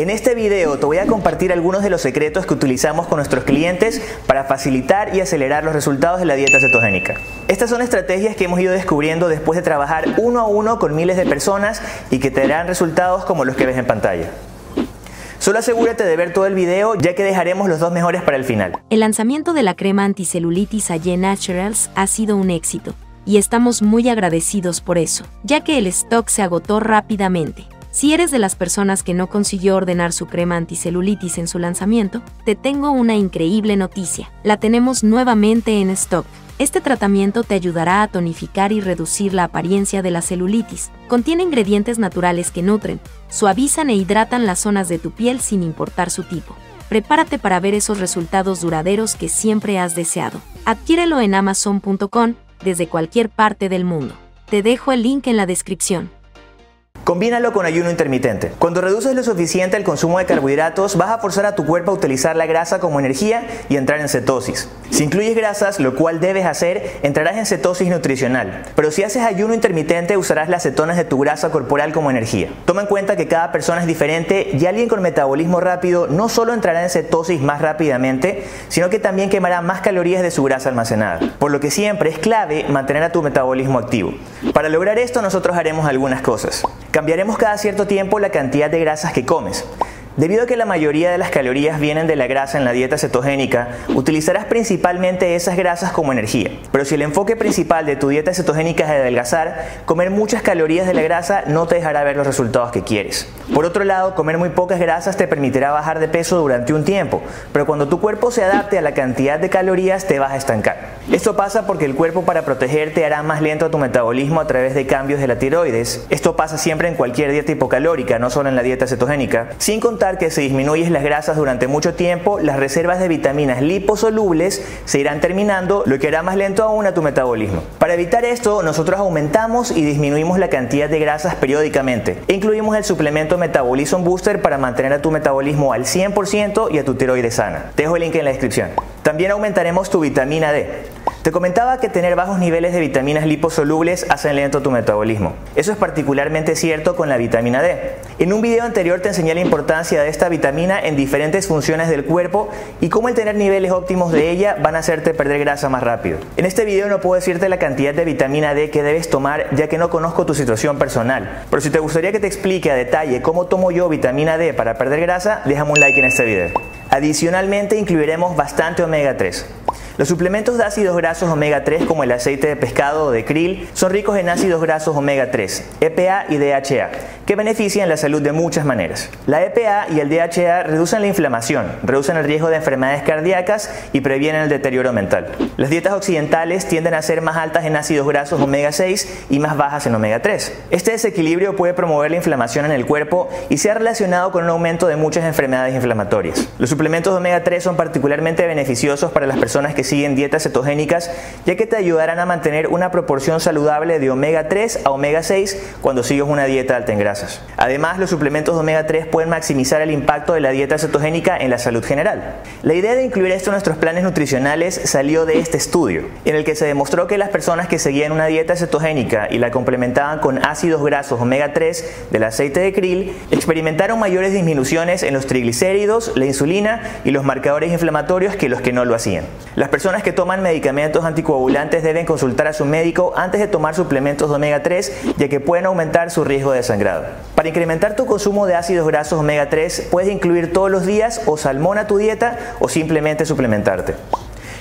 En este video te voy a compartir algunos de los secretos que utilizamos con nuestros clientes para facilitar y acelerar los resultados de la dieta cetogénica. Estas son estrategias que hemos ido descubriendo después de trabajar uno a uno con miles de personas y que te darán resultados como los que ves en pantalla. Solo asegúrate de ver todo el video ya que dejaremos los dos mejores para el final. El lanzamiento de la crema anticelulitis Aye Naturals ha sido un éxito y estamos muy agradecidos por eso, ya que el stock se agotó rápidamente. Si eres de las personas que no consiguió ordenar su crema anticelulitis en su lanzamiento, te tengo una increíble noticia. La tenemos nuevamente en stock. Este tratamiento te ayudará a tonificar y reducir la apariencia de la celulitis. Contiene ingredientes naturales que nutren, suavizan e hidratan las zonas de tu piel sin importar su tipo. Prepárate para ver esos resultados duraderos que siempre has deseado. Adquiérelo en amazon.com desde cualquier parte del mundo. Te dejo el link en la descripción. Combínalo con ayuno intermitente. Cuando reduces lo suficiente el consumo de carbohidratos, vas a forzar a tu cuerpo a utilizar la grasa como energía y entrar en cetosis. Si incluyes grasas, lo cual debes hacer, entrarás en cetosis nutricional. Pero si haces ayuno intermitente, usarás las cetonas de tu grasa corporal como energía. Toma en cuenta que cada persona es diferente y alguien con metabolismo rápido no solo entrará en cetosis más rápidamente, sino que también quemará más calorías de su grasa almacenada. Por lo que siempre es clave mantener a tu metabolismo activo. Para lograr esto, nosotros haremos algunas cosas. Cambiaremos cada cierto tiempo la cantidad de grasas que comes. Debido a que la mayoría de las calorías vienen de la grasa en la dieta cetogénica, utilizarás principalmente esas grasas como energía. Pero si el enfoque principal de tu dieta cetogénica es adelgazar, comer muchas calorías de la grasa no te dejará ver los resultados que quieres. Por otro lado, comer muy pocas grasas te permitirá bajar de peso durante un tiempo, pero cuando tu cuerpo se adapte a la cantidad de calorías te vas a estancar. Esto pasa porque el cuerpo para protegerte hará más lento tu metabolismo a través de cambios de la tiroides. Esto pasa siempre en cualquier dieta hipocalórica, no solo en la dieta cetogénica, sin que si disminuyes las grasas durante mucho tiempo, las reservas de vitaminas liposolubles se irán terminando, lo que hará más lento aún a tu metabolismo. Para evitar esto, nosotros aumentamos y disminuimos la cantidad de grasas periódicamente. Incluimos el suplemento Metabolism Booster para mantener a tu metabolismo al 100% y a tu tiroides sana. Te dejo el link en la descripción. También aumentaremos tu vitamina D. Te comentaba que tener bajos niveles de vitaminas liposolubles hacen lento tu metabolismo. Eso es particularmente cierto con la vitamina D. En un video anterior te enseñé la importancia de esta vitamina en diferentes funciones del cuerpo y cómo el tener niveles óptimos de ella van a hacerte perder grasa más rápido. En este video no puedo decirte la cantidad de vitamina D que debes tomar ya que no conozco tu situación personal, pero si te gustaría que te explique a detalle cómo tomo yo vitamina D para perder grasa, déjame un like en este video. Adicionalmente incluiremos bastante omega 3. Los suplementos de ácidos grasos omega 3 como el aceite de pescado o de krill son ricos en ácidos grasos omega 3, EPA y DHA, que benefician la salud de muchas maneras. La EPA y el DHA reducen la inflamación, reducen el riesgo de enfermedades cardíacas y previenen el deterioro mental. Las dietas occidentales tienden a ser más altas en ácidos grasos omega 6 y más bajas en omega 3. Este desequilibrio puede promover la inflamación en el cuerpo y se ha relacionado con un aumento de muchas enfermedades inflamatorias. Los suplementos de omega 3 son particularmente beneficiosos para las personas que siguen dietas cetogénicas, ya que te ayudarán a mantener una proporción saludable de omega 3 a omega 6 cuando sigues una dieta alta en grasas. Además, los suplementos de omega 3 pueden maximizar el impacto de la dieta cetogénica en la salud general. La idea de incluir esto en nuestros planes nutricionales salió de este estudio, en el que se demostró que las personas que seguían una dieta cetogénica y la complementaban con ácidos grasos omega 3 del aceite de krill, experimentaron mayores disminuciones en los triglicéridos, la insulina y los marcadores inflamatorios que los que no lo hacían. Las personas que toman medicamentos anticoagulantes deben consultar a su médico antes de tomar suplementos de omega 3, ya que pueden aumentar su riesgo de sangrado. Para incrementar tu consumo de ácidos grasos omega 3, puedes incluir todos los días o salmón a tu dieta o simplemente suplementarte.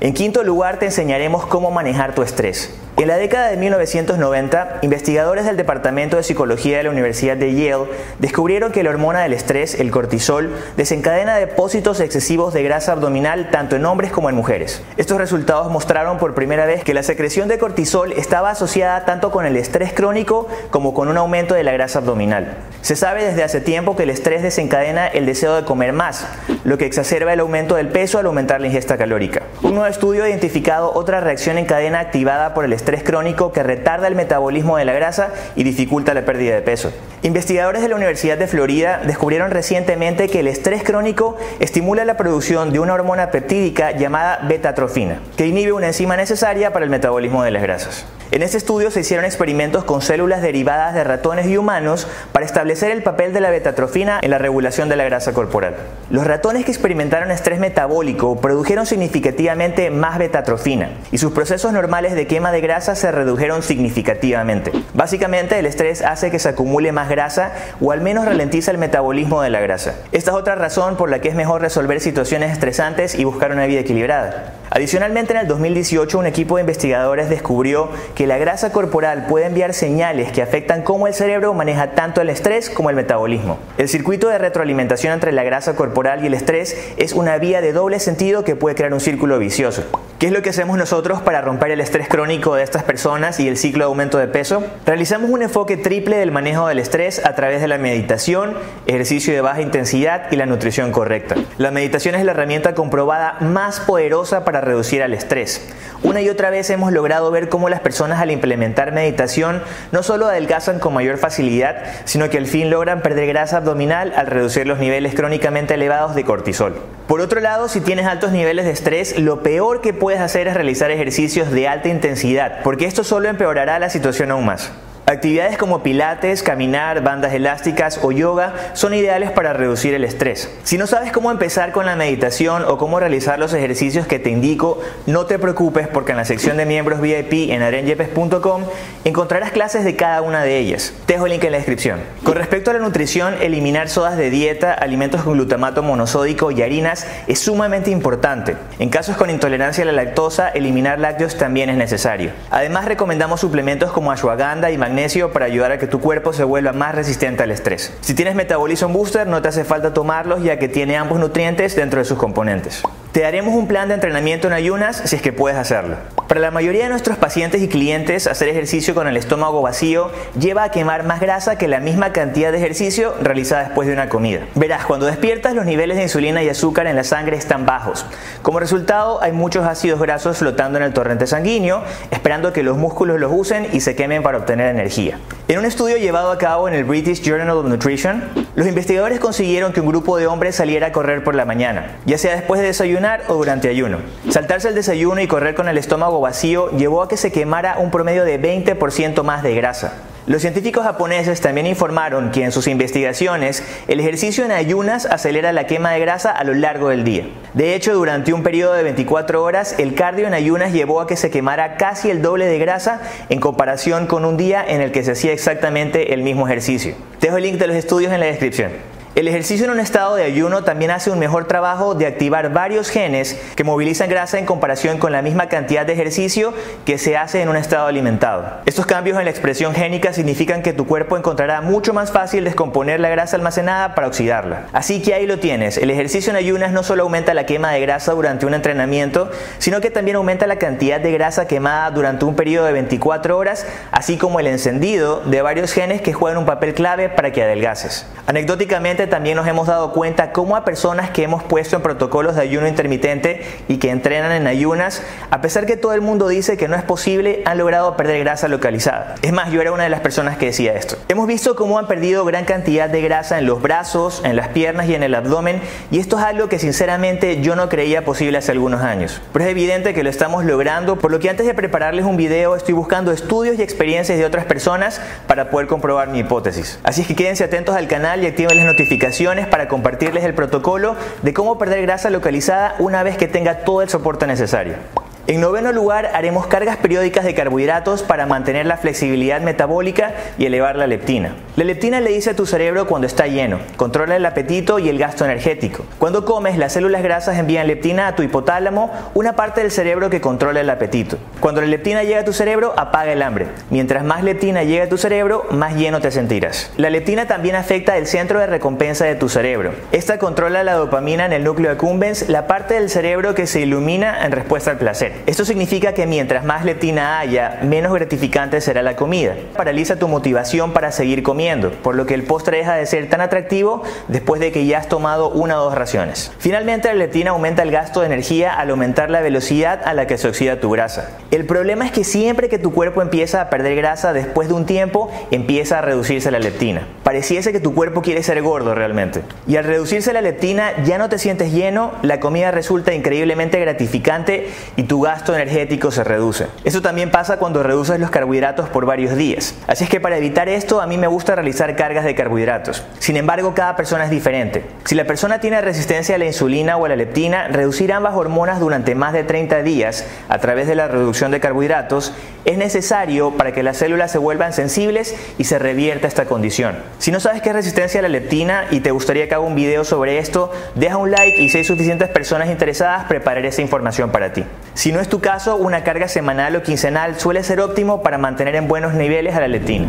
En quinto lugar, te enseñaremos cómo manejar tu estrés. En la década de 1990, investigadores del Departamento de Psicología de la Universidad de Yale descubrieron que la hormona del estrés, el cortisol, desencadena depósitos excesivos de grasa abdominal tanto en hombres como en mujeres. Estos resultados mostraron por primera vez que la secreción de cortisol estaba asociada tanto con el estrés crónico como con un aumento de la grasa abdominal. Se sabe desde hace tiempo que el estrés desencadena el deseo de comer más, lo que exacerba el aumento del peso al aumentar la ingesta calórica. Un nuevo estudio ha identificado otra reacción en cadena activada por el estrés estrés crónico que retarda el metabolismo de la grasa y dificulta la pérdida de peso. Investigadores de la Universidad de Florida descubrieron recientemente que el estrés crónico estimula la producción de una hormona peptídica llamada betatrofina, que inhibe una enzima necesaria para el metabolismo de las grasas. En este estudio se hicieron experimentos con células derivadas de ratones y humanos para establecer el papel de la betatrofina en la regulación de la grasa corporal. Los ratones que experimentaron estrés metabólico produjeron significativamente más betatrofina y sus procesos normales de quema de grasa se redujeron significativamente. Básicamente el estrés hace que se acumule más grasa o al menos ralentiza el metabolismo de la grasa. Esta es otra razón por la que es mejor resolver situaciones estresantes y buscar una vida equilibrada. Adicionalmente, en el 2018, un equipo de investigadores descubrió que la grasa corporal puede enviar señales que afectan cómo el cerebro maneja tanto el estrés como el metabolismo. El circuito de retroalimentación entre la grasa corporal y el estrés es una vía de doble sentido que puede crear un círculo vicioso. ¿Qué es lo que hacemos nosotros para romper el estrés crónico de estas personas y el ciclo de aumento de peso? Realizamos un enfoque triple del manejo del estrés a través de la meditación, ejercicio de baja intensidad y la nutrición correcta. La meditación es la herramienta comprobada más poderosa para reducir el estrés. Una y otra vez hemos logrado ver cómo las personas al implementar meditación no solo adelgazan con mayor facilidad, sino que al fin logran perder grasa abdominal al reducir los niveles crónicamente elevados de cortisol. Por otro lado, si tienes altos niveles de estrés, lo peor que puedes hacer es realizar ejercicios de alta intensidad, porque esto solo empeorará la situación aún más. Actividades como pilates, caminar, bandas elásticas o yoga son ideales para reducir el estrés. Si no sabes cómo empezar con la meditación o cómo realizar los ejercicios que te indico, no te preocupes porque en la sección de miembros VIP en arenyepes.com encontrarás clases de cada una de ellas. Te dejo el link en la descripción. Con respecto a la nutrición, eliminar sodas de dieta, alimentos con glutamato monosódico y harinas es sumamente importante. En casos con intolerancia a la lactosa, eliminar lácteos también es necesario. Además, recomendamos suplementos como ashwagandha y magnesio para ayudar a que tu cuerpo se vuelva más resistente al estrés. Si tienes Metabolism Booster no te hace falta tomarlos ya que tiene ambos nutrientes dentro de sus componentes. Te daremos un plan de entrenamiento en ayunas si es que puedes hacerlo. Para la mayoría de nuestros pacientes y clientes, hacer ejercicio con el estómago vacío lleva a quemar más grasa que la misma cantidad de ejercicio realizada después de una comida. Verás, cuando despiertas los niveles de insulina y azúcar en la sangre están bajos. Como resultado, hay muchos ácidos grasos flotando en el torrente sanguíneo, esperando que los músculos los usen y se quemen para obtener energía. En un estudio llevado a cabo en el British Journal of Nutrition, los investigadores consiguieron que un grupo de hombres saliera a correr por la mañana, ya sea después de desayunar o durante ayuno. Saltarse el desayuno y correr con el estómago vacío llevó a que se quemara un promedio de 20% más de grasa. Los científicos japoneses también informaron que en sus investigaciones el ejercicio en ayunas acelera la quema de grasa a lo largo del día. De hecho, durante un periodo de 24 horas, el cardio en ayunas llevó a que se quemara casi el doble de grasa en comparación con un día en el que se hacía exactamente el mismo ejercicio. Dejo el link de los estudios en la descripción. El ejercicio en un estado de ayuno también hace un mejor trabajo de activar varios genes que movilizan grasa en comparación con la misma cantidad de ejercicio que se hace en un estado alimentado. Estos cambios en la expresión génica significan que tu cuerpo encontrará mucho más fácil descomponer la grasa almacenada para oxidarla. Así que ahí lo tienes. El ejercicio en ayunas no solo aumenta la quema de grasa durante un entrenamiento, sino que también aumenta la cantidad de grasa quemada durante un periodo de 24 horas, así como el encendido de varios genes que juegan un papel clave para que adelgaces. Anecdóticamente, también nos hemos dado cuenta cómo a personas que hemos puesto en protocolos de ayuno intermitente y que entrenan en ayunas, a pesar que todo el mundo dice que no es posible, han logrado perder grasa localizada. Es más, yo era una de las personas que decía esto. Hemos visto cómo han perdido gran cantidad de grasa en los brazos, en las piernas y en el abdomen, y esto es algo que sinceramente yo no creía posible hace algunos años. Pero es evidente que lo estamos logrando, por lo que antes de prepararles un video estoy buscando estudios y experiencias de otras personas para poder comprobar mi hipótesis. Así es que quédense atentos al canal y activen las notificaciones para compartirles el protocolo de cómo perder grasa localizada una vez que tenga todo el soporte necesario. En noveno lugar, haremos cargas periódicas de carbohidratos para mantener la flexibilidad metabólica y elevar la leptina. La leptina le dice a tu cerebro cuando está lleno, controla el apetito y el gasto energético. Cuando comes, las células grasas envían leptina a tu hipotálamo, una parte del cerebro que controla el apetito. Cuando la leptina llega a tu cerebro, apaga el hambre. Mientras más leptina llega a tu cerebro, más lleno te sentirás. La leptina también afecta el centro de recompensa de tu cerebro. Esta controla la dopamina en el núcleo accumbens, la parte del cerebro que se ilumina en respuesta al placer. Esto significa que mientras más leptina haya, menos gratificante será la comida. Paraliza tu motivación para seguir comiendo por lo que el postre deja de ser tan atractivo después de que ya has tomado una o dos raciones. Finalmente, la leptina aumenta el gasto de energía al aumentar la velocidad a la que se oxida tu grasa. El problema es que siempre que tu cuerpo empieza a perder grasa después de un tiempo, empieza a reducirse la leptina. Pareciese que tu cuerpo quiere ser gordo realmente. Y al reducirse la leptina ya no te sientes lleno, la comida resulta increíblemente gratificante y tu gasto energético se reduce. Eso también pasa cuando reduces los carbohidratos por varios días. Así es que para evitar esto a mí me gusta realizar cargas de carbohidratos. Sin embargo, cada persona es diferente. Si la persona tiene resistencia a la insulina o a la leptina, reducir ambas hormonas durante más de 30 días a través de la reducción de carbohidratos es necesario para que las células se vuelvan sensibles y se revierta esta condición. Si no sabes qué es resistencia a la leptina y te gustaría que haga un video sobre esto, deja un like y si hay suficientes personas interesadas, prepararé esa información para ti. Si no es tu caso, una carga semanal o quincenal suele ser óptimo para mantener en buenos niveles a la leptina.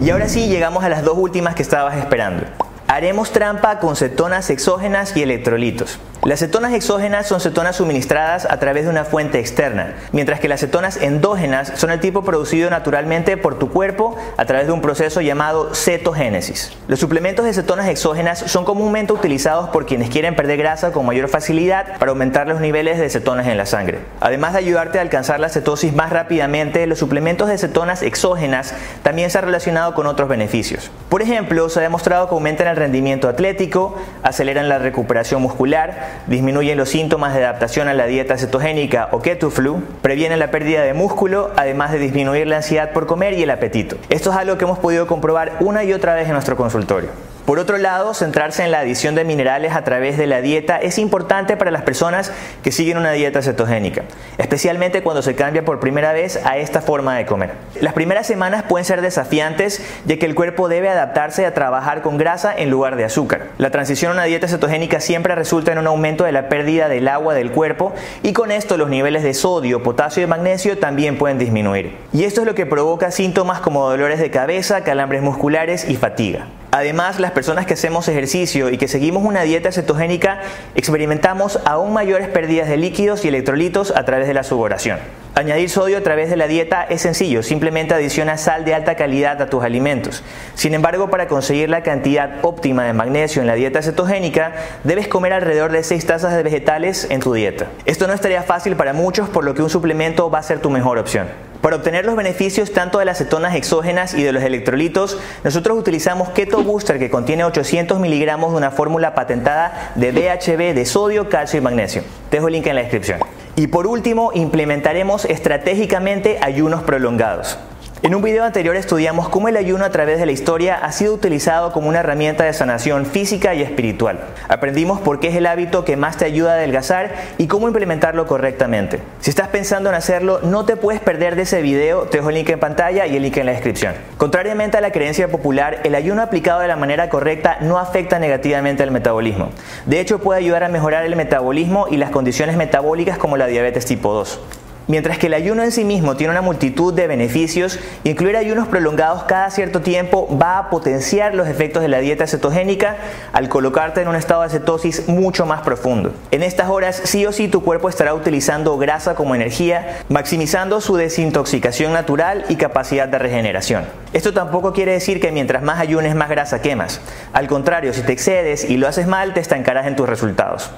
Y ahora sí, llegamos a las dos últimas que estabas esperando. Haremos trampa con cetonas exógenas y electrolitos. Las cetonas exógenas son cetonas suministradas a través de una fuente externa, mientras que las cetonas endógenas son el tipo producido naturalmente por tu cuerpo a través de un proceso llamado cetogénesis. Los suplementos de cetonas exógenas son comúnmente utilizados por quienes quieren perder grasa con mayor facilidad para aumentar los niveles de cetonas en la sangre. Además de ayudarte a alcanzar la cetosis más rápidamente, los suplementos de cetonas exógenas también se han relacionado con otros beneficios. Por ejemplo, se ha demostrado que aumentan el rendimiento atlético, aceleran la recuperación muscular, disminuyen los síntomas de adaptación a la dieta cetogénica o keto flu, previenen la pérdida de músculo, además de disminuir la ansiedad por comer y el apetito. Esto es algo que hemos podido comprobar una y otra vez en nuestro consultorio. Por otro lado, centrarse en la adición de minerales a través de la dieta es importante para las personas que siguen una dieta cetogénica, especialmente cuando se cambia por primera vez a esta forma de comer. Las primeras semanas pueden ser desafiantes ya que el cuerpo debe adaptarse a trabajar con grasa en lugar de azúcar. La transición a una dieta cetogénica siempre resulta en un aumento de la pérdida del agua del cuerpo y con esto los niveles de sodio, potasio y magnesio también pueden disminuir. Y esto es lo que provoca síntomas como dolores de cabeza, calambres musculares y fatiga. Además, las personas que hacemos ejercicio y que seguimos una dieta cetogénica experimentamos aún mayores pérdidas de líquidos y electrolitos a través de la sudoración. Añadir sodio a través de la dieta es sencillo, simplemente adiciona sal de alta calidad a tus alimentos. Sin embargo, para conseguir la cantidad óptima de magnesio en la dieta cetogénica, debes comer alrededor de 6 tazas de vegetales en tu dieta. Esto no estaría fácil para muchos, por lo que un suplemento va a ser tu mejor opción. Para obtener los beneficios tanto de las cetonas exógenas y de los electrolitos, nosotros utilizamos Keto Booster que contiene 800 miligramos de una fórmula patentada de BHB de sodio, calcio y magnesio. Te dejo el link en la descripción. Y por último, implementaremos estratégicamente ayunos prolongados. En un video anterior estudiamos cómo el ayuno a través de la historia ha sido utilizado como una herramienta de sanación física y espiritual. Aprendimos por qué es el hábito que más te ayuda a adelgazar y cómo implementarlo correctamente. Si estás pensando en hacerlo, no te puedes perder de ese video, te dejo el link en pantalla y el link en la descripción. Contrariamente a la creencia popular, el ayuno aplicado de la manera correcta no afecta negativamente al metabolismo. De hecho, puede ayudar a mejorar el metabolismo y las condiciones metabólicas como la diabetes tipo 2. Mientras que el ayuno en sí mismo tiene una multitud de beneficios, incluir ayunos prolongados cada cierto tiempo va a potenciar los efectos de la dieta cetogénica al colocarte en un estado de cetosis mucho más profundo. En estas horas sí o sí tu cuerpo estará utilizando grasa como energía, maximizando su desintoxicación natural y capacidad de regeneración. Esto tampoco quiere decir que mientras más ayunes más grasa quemas. Al contrario, si te excedes y lo haces mal, te estancarás en tus resultados.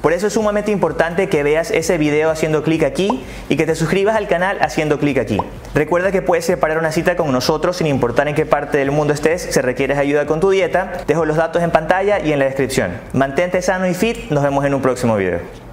Por eso es sumamente importante que veas ese video haciendo clic aquí y que te suscribas al canal haciendo clic aquí. Recuerda que puedes separar una cita con nosotros sin importar en qué parte del mundo estés si requieres ayuda con tu dieta. Dejo los datos en pantalla y en la descripción. Mantente sano y fit, nos vemos en un próximo video.